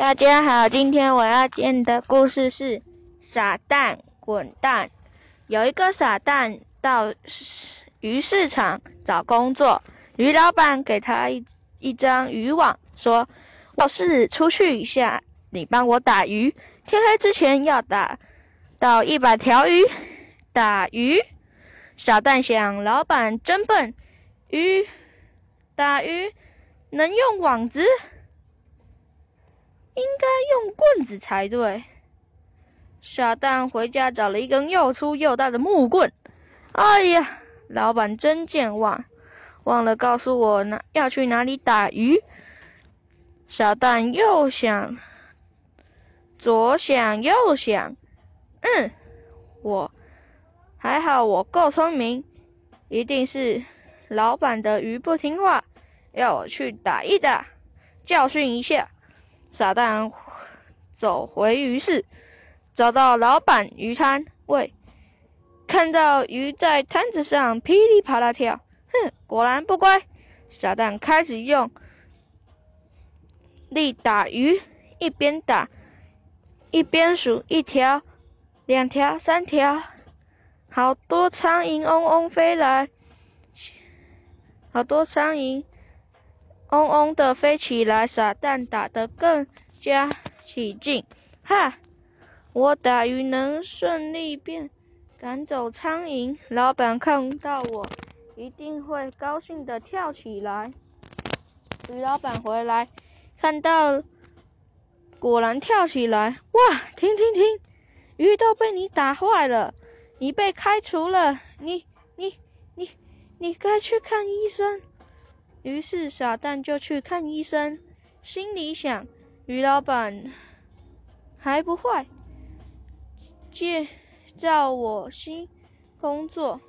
大家好，今天我要讲的故事是傻蛋滚蛋。有一个傻蛋到鱼市场找工作，鱼老板给他一一张渔网，说：“我是出去一下，你帮我打鱼，天黑之前要打到一百条鱼。”打鱼，傻蛋想，老板真笨，鱼打鱼能用网子？应该用棍子才对。傻蛋回家找了一根又粗又大的木棍。哎呀，老板真健忘，忘了告诉我哪要去哪里打鱼。傻蛋又想，左想右想，嗯，我还好，我够聪明，一定是老板的鱼不听话，要我去打一打，教训一下。傻蛋走回鱼市，找到老板鱼摊，喂，看到鱼在摊子上噼里啪啦跳，哼，果然不乖。傻蛋开始用力打鱼，一边打一边数，一条、两条、三条，好多苍蝇嗡嗡飞来，好多苍蝇。嗡嗡的飞起来，傻蛋打得更加起劲。哈！我打鱼能顺利便赶走苍蝇，老板看到我一定会高兴的跳起来。鱼老板回来看到，果然跳起来。哇！停停停！鱼都被你打坏了，你被开除了。你你你你该去看医生。于是傻蛋就去看医生，心里想：于老板还不坏，介绍我新工作，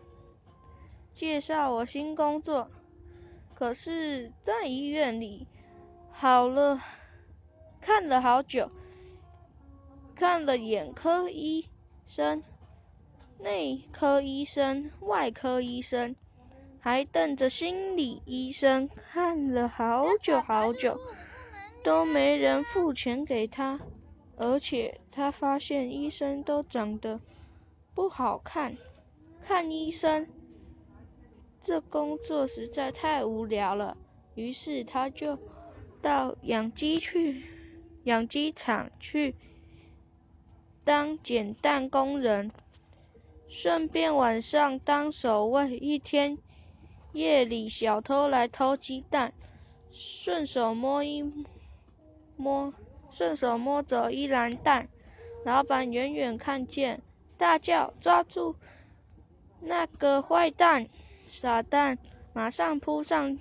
介绍我新工作。可是，在医院里，好了，看了好久，看了眼科医生、内科医生、外科医生。还瞪着心理医生看了好久好久，都没人付钱给他，而且他发现医生都长得不好看，看医生这工作实在太无聊了，于是他就到养鸡去，养鸡场去当捡蛋工人，顺便晚上当守卫，一天。夜里，小偷来偷鸡蛋，顺手摸一摸，顺手摸走一篮蛋。老板远远看见，大叫：“抓住那个坏蛋！”傻蛋马上扑上，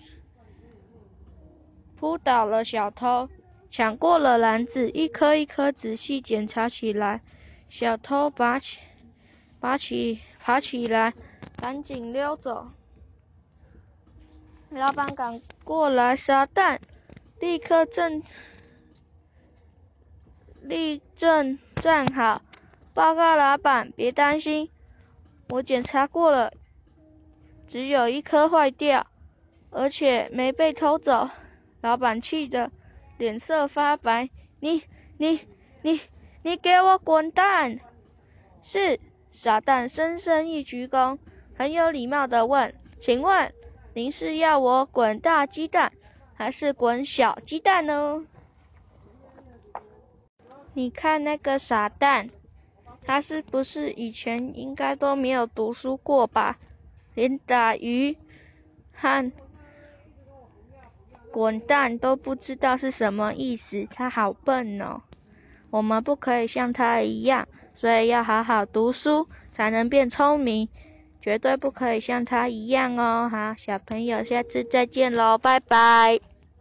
扑倒了小偷，抢过了篮子，一颗一颗仔细检查起来。小偷拔起，拔起，爬起来，赶紧溜走。老板赶过来，傻蛋，立刻正，立正站好，报告老板，别担心，我检查过了，只有一颗坏掉，而且没被偷走。老板气得脸色发白，你你你你给我滚蛋！是，傻蛋深深一鞠躬，很有礼貌的问，请问？您是要我滚大鸡蛋，还是滚小鸡蛋呢？你看那个傻蛋，他是不是以前应该都没有读书过吧？连打鱼和滚蛋都不知道是什么意思，他好笨哦！我们不可以像他一样，所以要好好读书，才能变聪明。绝对不可以像他一样哦！好，小朋友，下次再见喽，拜拜。